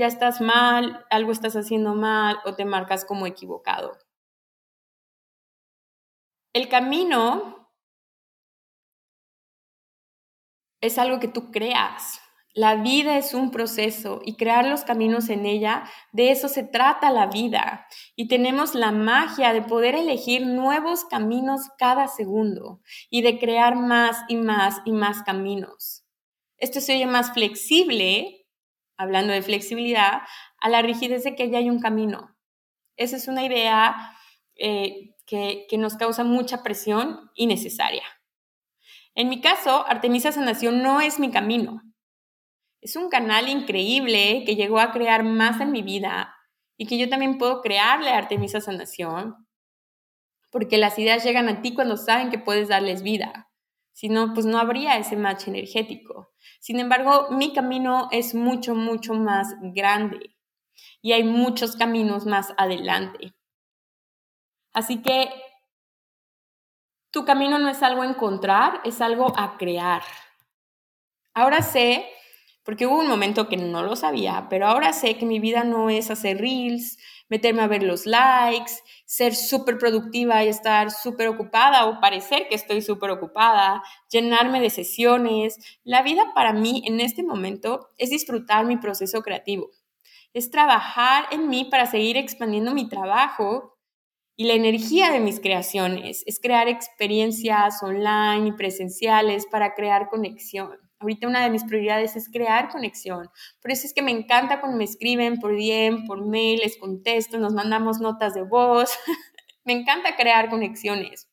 ya estás mal, algo estás haciendo mal o te marcas como equivocado. El camino es algo que tú creas. La vida es un proceso y crear los caminos en ella, de eso se trata la vida. Y tenemos la magia de poder elegir nuevos caminos cada segundo y de crear más y más y más caminos. Esto se oye más flexible hablando de flexibilidad, a la rigidez de que ya hay un camino. Esa es una idea eh, que, que nos causa mucha presión innecesaria. En mi caso, Artemisa Sanación no es mi camino. Es un canal increíble que llegó a crear más en mi vida y que yo también puedo crearle a Artemisa Sanación, porque las ideas llegan a ti cuando saben que puedes darles vida. Si no, pues no habría ese match energético. Sin embargo, mi camino es mucho, mucho más grande y hay muchos caminos más adelante. Así que tu camino no es algo a encontrar, es algo a crear. Ahora sé, porque hubo un momento que no lo sabía, pero ahora sé que mi vida no es hacer reels, meterme a ver los likes, ser súper productiva y estar súper ocupada o parecer que estoy súper ocupada, llenarme de sesiones. La vida para mí en este momento es disfrutar mi proceso creativo, es trabajar en mí para seguir expandiendo mi trabajo y la energía de mis creaciones, es crear experiencias online y presenciales para crear conexión. Ahorita una de mis prioridades es crear conexión. Por eso es que me encanta cuando me escriben por DM, por mail, les contesto, nos mandamos notas de voz. me encanta crear conexiones.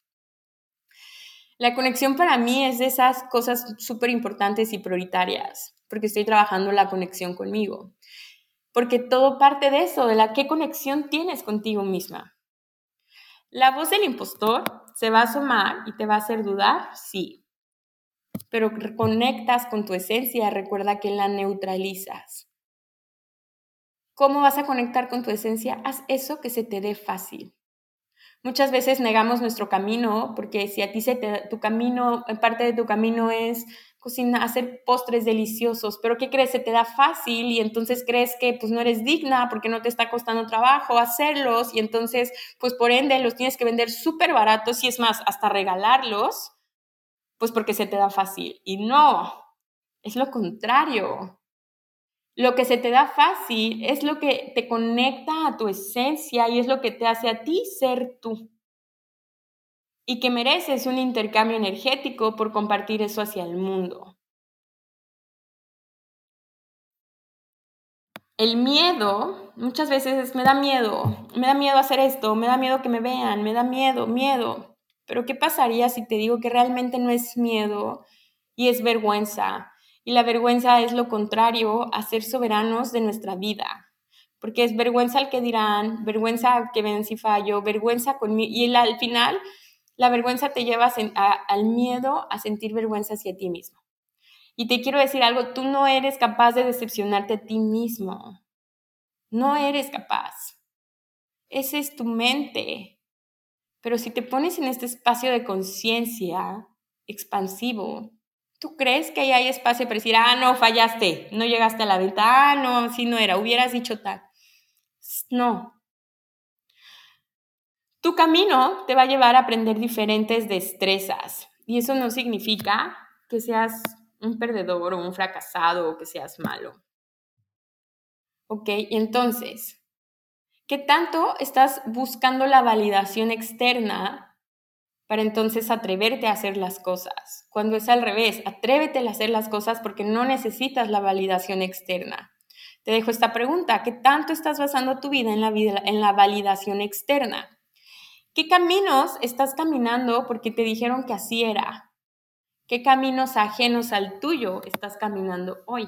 La conexión para mí es de esas cosas súper importantes y prioritarias, porque estoy trabajando la conexión conmigo. Porque todo parte de eso, de la qué conexión tienes contigo misma. La voz del impostor se va a asomar y te va a hacer dudar, sí, pero conectas con tu esencia, recuerda que la neutralizas. ¿Cómo vas a conectar con tu esencia? Haz eso que se te dé fácil. Muchas veces negamos nuestro camino porque si a ti se te, tu camino, parte de tu camino es cocinar, hacer postres deliciosos, pero ¿qué crees? Se te da fácil y entonces crees que pues no eres digna porque no te está costando trabajo hacerlos y entonces pues por ende los tienes que vender súper baratos y es más, hasta regalarlos pues porque se te da fácil. Y no, es lo contrario. Lo que se te da fácil es lo que te conecta a tu esencia y es lo que te hace a ti ser tú. Y que mereces un intercambio energético por compartir eso hacia el mundo. El miedo, muchas veces me da miedo, me da miedo hacer esto, me da miedo que me vean, me da miedo, miedo. Pero ¿qué pasaría si te digo que realmente no es miedo y es vergüenza? Y la vergüenza es lo contrario a ser soberanos de nuestra vida. Porque es vergüenza al que dirán, vergüenza que ven si fallo, vergüenza conmigo. Y al final, la vergüenza te lleva al miedo a sentir vergüenza hacia ti mismo. Y te quiero decir algo, tú no eres capaz de decepcionarte a ti mismo. No eres capaz. Esa es tu mente. Pero si te pones en este espacio de conciencia expansivo, ¿tú crees que ahí hay espacio para decir, ah, no, fallaste, no llegaste a la venta, ah, no, así no era, hubieras dicho tal? No. Tu camino te va a llevar a aprender diferentes destrezas y eso no significa que seas un perdedor o un fracasado o que seas malo. ¿Ok? Entonces, ¿Qué tanto estás buscando la validación externa para entonces atreverte a hacer las cosas? Cuando es al revés, atrévete a hacer las cosas porque no necesitas la validación externa. Te dejo esta pregunta, ¿qué tanto estás basando tu vida en la, vida, en la validación externa? ¿Qué caminos estás caminando porque te dijeron que así era? ¿Qué caminos ajenos al tuyo estás caminando hoy?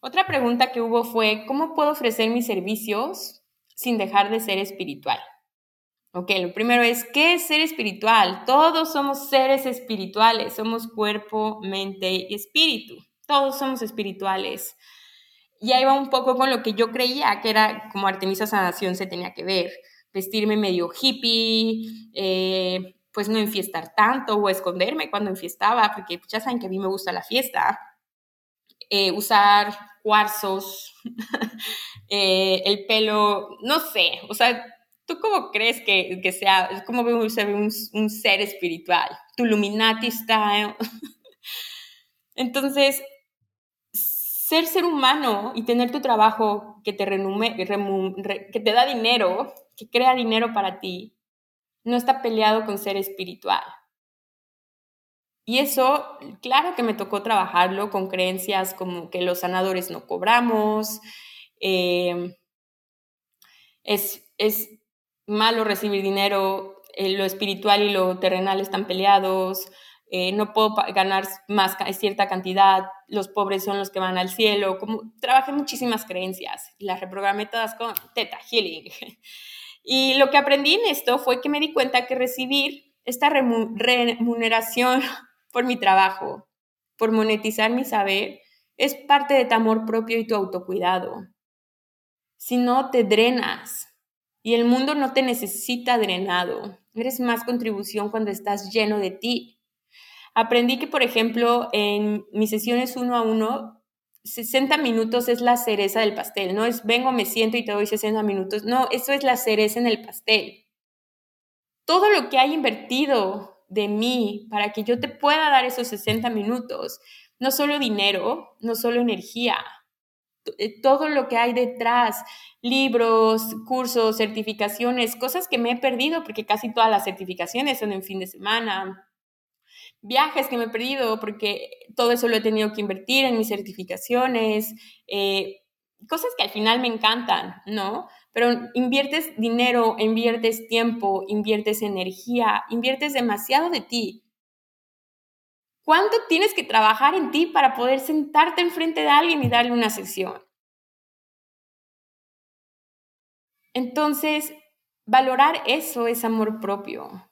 Otra pregunta que hubo fue, ¿cómo puedo ofrecer mis servicios sin dejar de ser espiritual? Ok, lo primero es, ¿qué es ser espiritual? Todos somos seres espirituales, somos cuerpo, mente y espíritu. Todos somos espirituales. Y ahí va un poco con lo que yo creía que era como Artemisa Sanación se tenía que ver. Vestirme medio hippie, eh, pues no enfiestar tanto o esconderme cuando enfiestaba, porque ya saben que a mí me gusta la fiesta. Eh, usar cuarzos, eh, el pelo, no sé, o sea, ¿tú cómo crees que, que sea, cómo ve un, un ser espiritual? Tu Illuminati style. Entonces, ser ser humano y tener tu trabajo que te, renume, que te da dinero, que crea dinero para ti, no está peleado con ser espiritual. Y eso, claro que me tocó trabajarlo con creencias como que los sanadores no cobramos, eh, es, malo recibir dinero, eh, lo espiritual y lo terrenal están peleados, eh, no puedo ganar más cierta cantidad, los pobres son los que van al cielo, como trabajé muchísimas creencias y las reprogramé todas con Teta Healing. Y lo que aprendí en esto fue que me di cuenta que recibir esta remuneración por mi trabajo, por monetizar mi saber, es parte de tu amor propio y tu autocuidado. Si no, te drenas y el mundo no te necesita drenado. Eres más contribución cuando estás lleno de ti. Aprendí que, por ejemplo, en mis sesiones uno a uno, 60 minutos es la cereza del pastel, no es vengo, me siento y te doy 60 minutos, no, eso es la cereza en el pastel. Todo lo que hay invertido de mí para que yo te pueda dar esos 60 minutos, no solo dinero, no solo energía, eh, todo lo que hay detrás, libros, cursos, certificaciones, cosas que me he perdido porque casi todas las certificaciones son en fin de semana, viajes que me he perdido porque todo eso lo he tenido que invertir en mis certificaciones, eh, cosas que al final me encantan, ¿no? Pero inviertes dinero, inviertes tiempo, inviertes energía, inviertes demasiado de ti. ¿Cuánto tienes que trabajar en ti para poder sentarte enfrente de alguien y darle una sesión? Entonces, valorar eso es amor propio.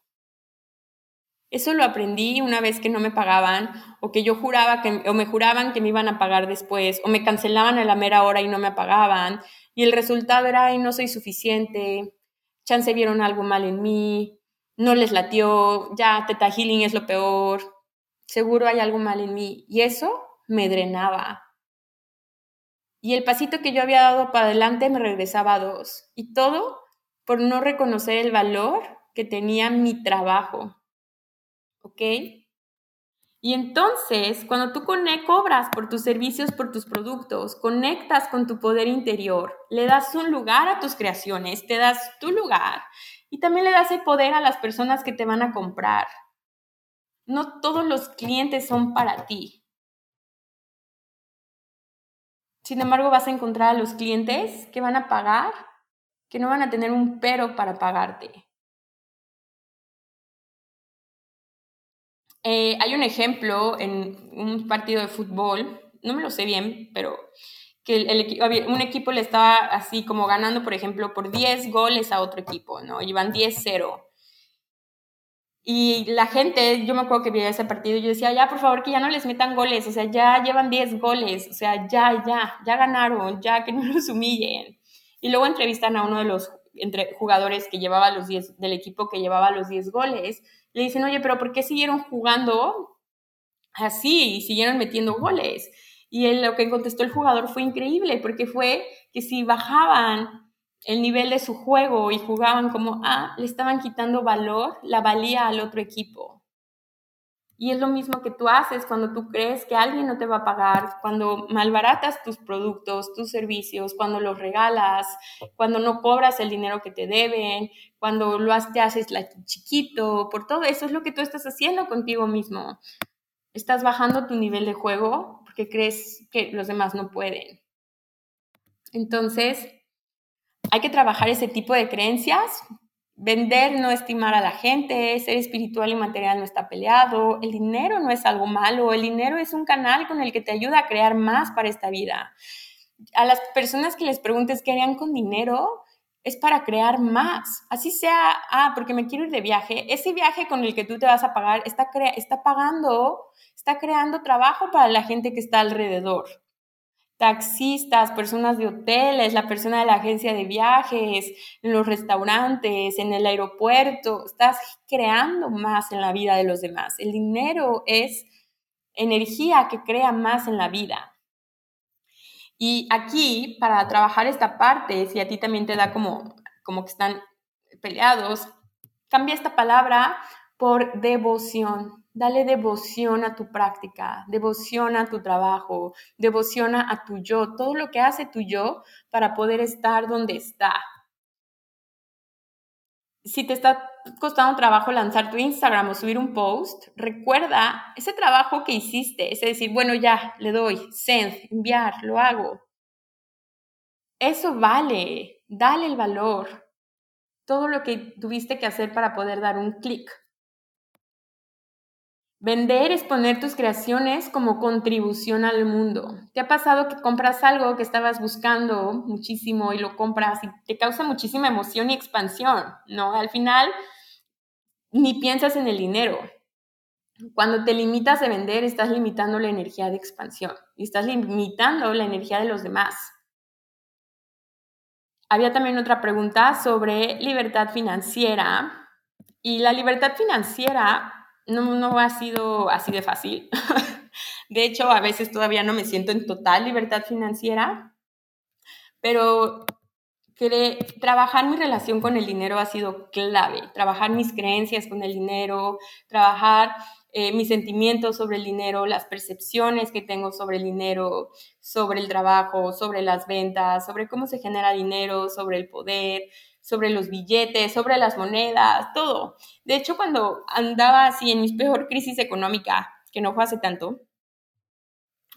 Eso lo aprendí una vez que no me pagaban o que yo juraba que o me juraban que me iban a pagar después o me cancelaban a la mera hora y no me pagaban y el resultado era, ay, no soy suficiente, chance vieron algo mal en mí, no les latió, ya Teta Healing es lo peor, seguro hay algo mal en mí y eso me drenaba. Y el pasito que yo había dado para adelante me regresaba a dos y todo por no reconocer el valor que tenía mi trabajo ¿ok? Y entonces, cuando tú cobras por tus servicios, por tus productos, conectas con tu poder interior, le das un lugar a tus creaciones, te das tu lugar y también le das el poder a las personas que te van a comprar. No todos los clientes son para ti. Sin embargo, vas a encontrar a los clientes que van a pagar, que no van a tener un pero para pagarte. Eh, hay un ejemplo en un partido de fútbol, no me lo sé bien, pero que el, un equipo le estaba así como ganando, por ejemplo, por 10 goles a otro equipo, ¿no? Iban 10-0. Y la gente, yo me acuerdo que veía ese partido y yo decía, ya, por favor, que ya no les metan goles, o sea, ya llevan 10 goles, o sea, ya, ya, ya ganaron, ya que no los humillen. Y luego entrevistan a uno de los entre jugadores que llevaba los 10, del equipo que llevaba los 10 goles, le dicen, oye, pero ¿por qué siguieron jugando así y siguieron metiendo goles? Y lo que contestó el jugador fue increíble, porque fue que si bajaban el nivel de su juego y jugaban como A, le estaban quitando valor, la valía al otro equipo. Y es lo mismo que tú haces cuando tú crees que alguien no te va a pagar, cuando malbaratas tus productos, tus servicios, cuando los regalas, cuando no cobras el dinero que te deben, cuando lo te haces la chiquito, por todo eso es lo que tú estás haciendo contigo mismo. Estás bajando tu nivel de juego porque crees que los demás no pueden. Entonces, hay que trabajar ese tipo de creencias Vender, no estimar a la gente, ser espiritual y material no está peleado, el dinero no es algo malo, el dinero es un canal con el que te ayuda a crear más para esta vida. A las personas que les preguntes qué harían con dinero, es para crear más. Así sea, ah, porque me quiero ir de viaje, ese viaje con el que tú te vas a pagar está, está pagando, está creando trabajo para la gente que está alrededor taxistas, personas de hoteles, la persona de la agencia de viajes, en los restaurantes, en el aeropuerto. Estás creando más en la vida de los demás. El dinero es energía que crea más en la vida. Y aquí, para trabajar esta parte, si a ti también te da como, como que están peleados, cambia esta palabra por devoción. Dale devoción a tu práctica, devoción a tu trabajo, devoción a tu yo, todo lo que hace tu yo para poder estar donde está. Si te está costando trabajo lanzar tu Instagram o subir un post, recuerda ese trabajo que hiciste, es decir, bueno, ya, le doy, send, enviar, lo hago. Eso vale, dale el valor. Todo lo que tuviste que hacer para poder dar un clic. Vender es poner tus creaciones como contribución al mundo. ¿Te ha pasado que compras algo que estabas buscando muchísimo y lo compras y te causa muchísima emoción y expansión, ¿no? Al final ni piensas en el dinero. Cuando te limitas de vender, estás limitando la energía de expansión y estás limitando la energía de los demás. Había también otra pregunta sobre libertad financiera. Y la libertad financiera no, no ha sido así de fácil. de hecho, a veces todavía no me siento en total libertad financiera, pero trabajar mi relación con el dinero ha sido clave, trabajar mis creencias con el dinero, trabajar eh, mis sentimientos sobre el dinero, las percepciones que tengo sobre el dinero, sobre el trabajo, sobre las ventas, sobre cómo se genera dinero, sobre el poder, sobre los billetes, sobre las monedas, todo. De hecho, cuando andaba así en mi peor crisis económica, que no fue hace tanto,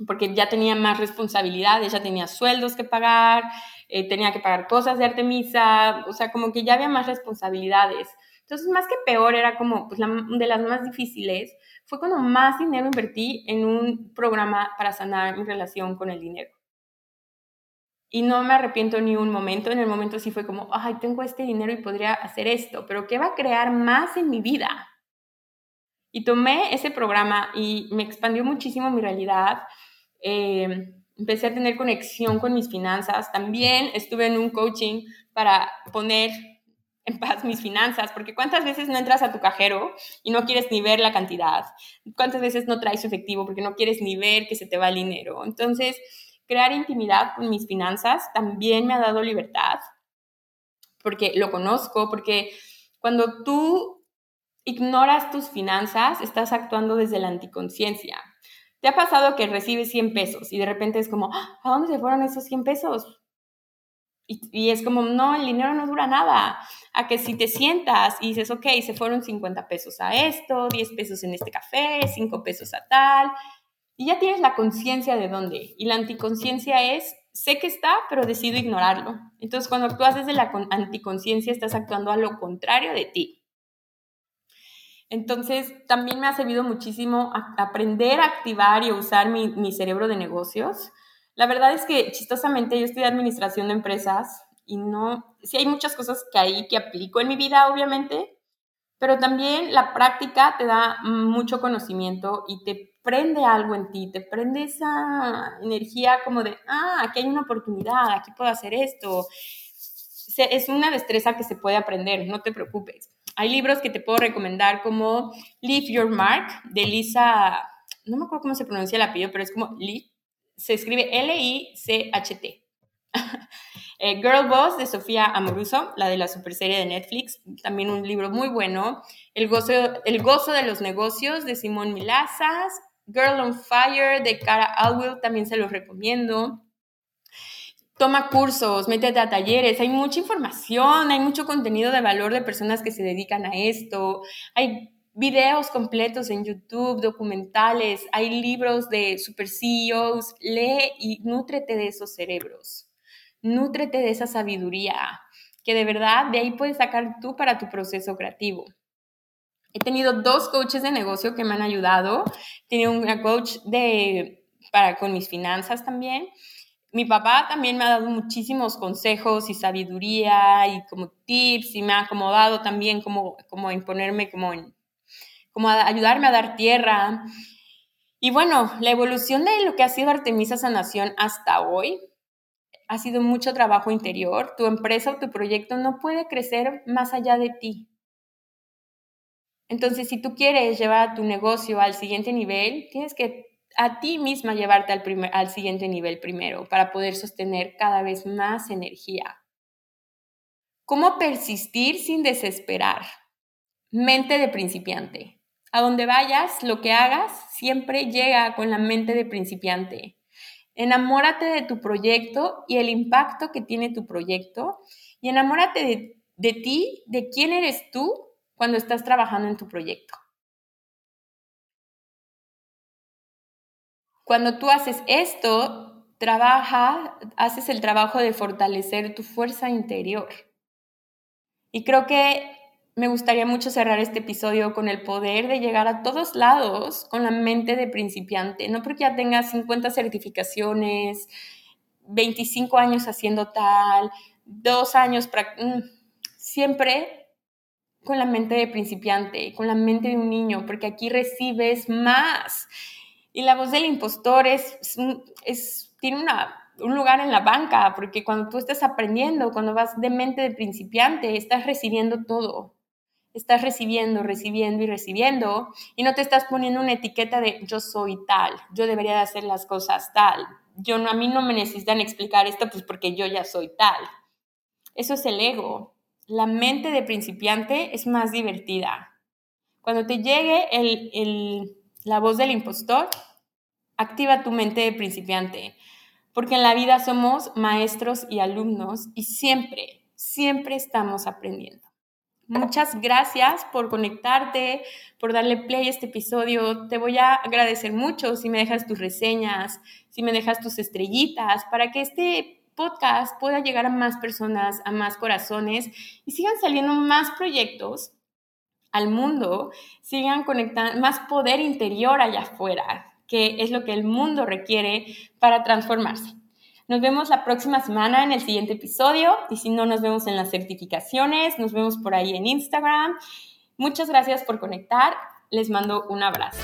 porque ya tenía más responsabilidades, ya tenía sueldos que pagar, eh, tenía que pagar cosas de Artemisa, o sea, como que ya había más responsabilidades. Entonces, más que peor, era como pues, de las más difíciles, fue cuando más dinero invertí en un programa para sanar mi relación con el dinero. Y no me arrepiento ni un momento, en el momento sí fue como, ay, tengo este dinero y podría hacer esto, pero ¿qué va a crear más en mi vida? Y tomé ese programa y me expandió muchísimo mi realidad. Eh, empecé a tener conexión con mis finanzas. También estuve en un coaching para poner en paz mis finanzas, porque cuántas veces no entras a tu cajero y no quieres ni ver la cantidad, cuántas veces no traes efectivo porque no quieres ni ver que se te va el dinero. Entonces, crear intimidad con mis finanzas también me ha dado libertad, porque lo conozco, porque cuando tú ignoras tus finanzas, estás actuando desde la anticonciencia. ¿Te ha pasado que recibes 100 pesos y de repente es como, ah, ¿a dónde se fueron esos 100 pesos? Y, es como, no, el dinero no dura nada. A que si te sientas y dices, ok, se fueron 50 pesos a esto, 10 pesos en este café, 5 pesos a tal, y ya tienes la conciencia de dónde. Y la anticonciencia es, sé que está, pero decido ignorarlo. Entonces, cuando actúas desde la anticonciencia, estás actuando a lo contrario de ti. Entonces, también me ha servido muchísimo aprender a activar y a usar mi, cerebro de negocios. La verdad es que chistosamente yo estudié administración de empresas y no, sí hay muchas cosas que ahí que aplico en mi vida, obviamente, pero también la práctica te da mucho conocimiento y te prende algo en ti, te prende esa energía como de, ah, aquí hay una oportunidad, aquí puedo hacer esto. Es una destreza que se puede aprender, no te preocupes. Hay libros que te puedo recomendar como Leave Your Mark de Lisa, no me acuerdo cómo se pronuncia el apellido, pero es como Leave, se escribe L-I-C-H-T. Eh, Girl Boss de Sofía Amoruso, la de la super serie de Netflix, también un libro muy bueno. El gozo, el gozo de los negocios de Simón Milazas. Girl on Fire de Cara Alwill, también se los recomiendo. Toma cursos, métete a talleres, hay mucha información, hay mucho contenido de valor de personas que se dedican a esto, hay videos completos en YouTube, documentales, hay libros de super CEOs, lee y nútrete de esos cerebros, nútrete de esa sabiduría, que de verdad de ahí puedes sacar tú para tu proceso creativo. He tenido dos coaches de negocio que me han ayudado, he una coach de, para, con mis finanzas también, mi papá también me ha dado muchísimos consejos y sabiduría y como tips y me ha acomodado también como, como imponerme, como, como ayudarme a dar tierra. Y bueno, la evolución de lo que ha sido Artemisa Sanación hasta hoy ha sido mucho trabajo interior. Tu empresa o tu proyecto no puede crecer más allá de ti. Entonces, si tú quieres llevar tu negocio al siguiente nivel, tienes que a ti misma llevarte al, primer, al siguiente nivel primero para poder sostener cada vez más energía. ¿Cómo persistir sin desesperar? Mente de principiante. A donde vayas, lo que hagas, siempre llega con la mente de principiante. Enamórate de tu proyecto y el impacto que tiene tu proyecto y enamórate de, de ti, de quién eres tú cuando estás trabajando en tu proyecto. Cuando tú haces esto, trabaja, haces el trabajo de fortalecer tu fuerza interior. Y creo que me gustaría mucho cerrar este episodio con el poder de llegar a todos lados con la mente de principiante, no porque ya tengas 50 certificaciones, 25 años haciendo tal, dos años, mm, siempre con la mente de principiante, con la mente de un niño, porque aquí recibes más. Y la voz del impostor es, tiene un lugar en la banca, porque cuando tú estás aprendiendo, cuando vas de mente de principiante, estás recibiendo todo. estás recibiendo, recibiendo y recibiendo y no te estás poniendo una etiqueta de yo soy tal, yo debería de hacer las cosas tal, yo a mí no me necesitan explicar esto pues porque yo ya soy tal. Eso es el ego. La mente de principiante es más divertida. Cuando te llegue la voz del impostor, activa tu mente de principiante, porque en la vida somos maestros y alumnos y siempre, siempre estamos aprendiendo. Muchas gracias por conectarte, por darle play a este episodio. Te voy a agradecer mucho si me dejas tus reseñas, si me dejas tus estrellitas, para que este podcast pueda llegar a más personas, a más corazones y sigan saliendo más proyectos al mundo, sigan conectando más poder interior allá afuera, que es lo que el mundo requiere para transformarse. Nos vemos la próxima semana en el siguiente episodio y si no, nos vemos en las certificaciones, nos vemos por ahí en Instagram. Muchas gracias por conectar, les mando un abrazo.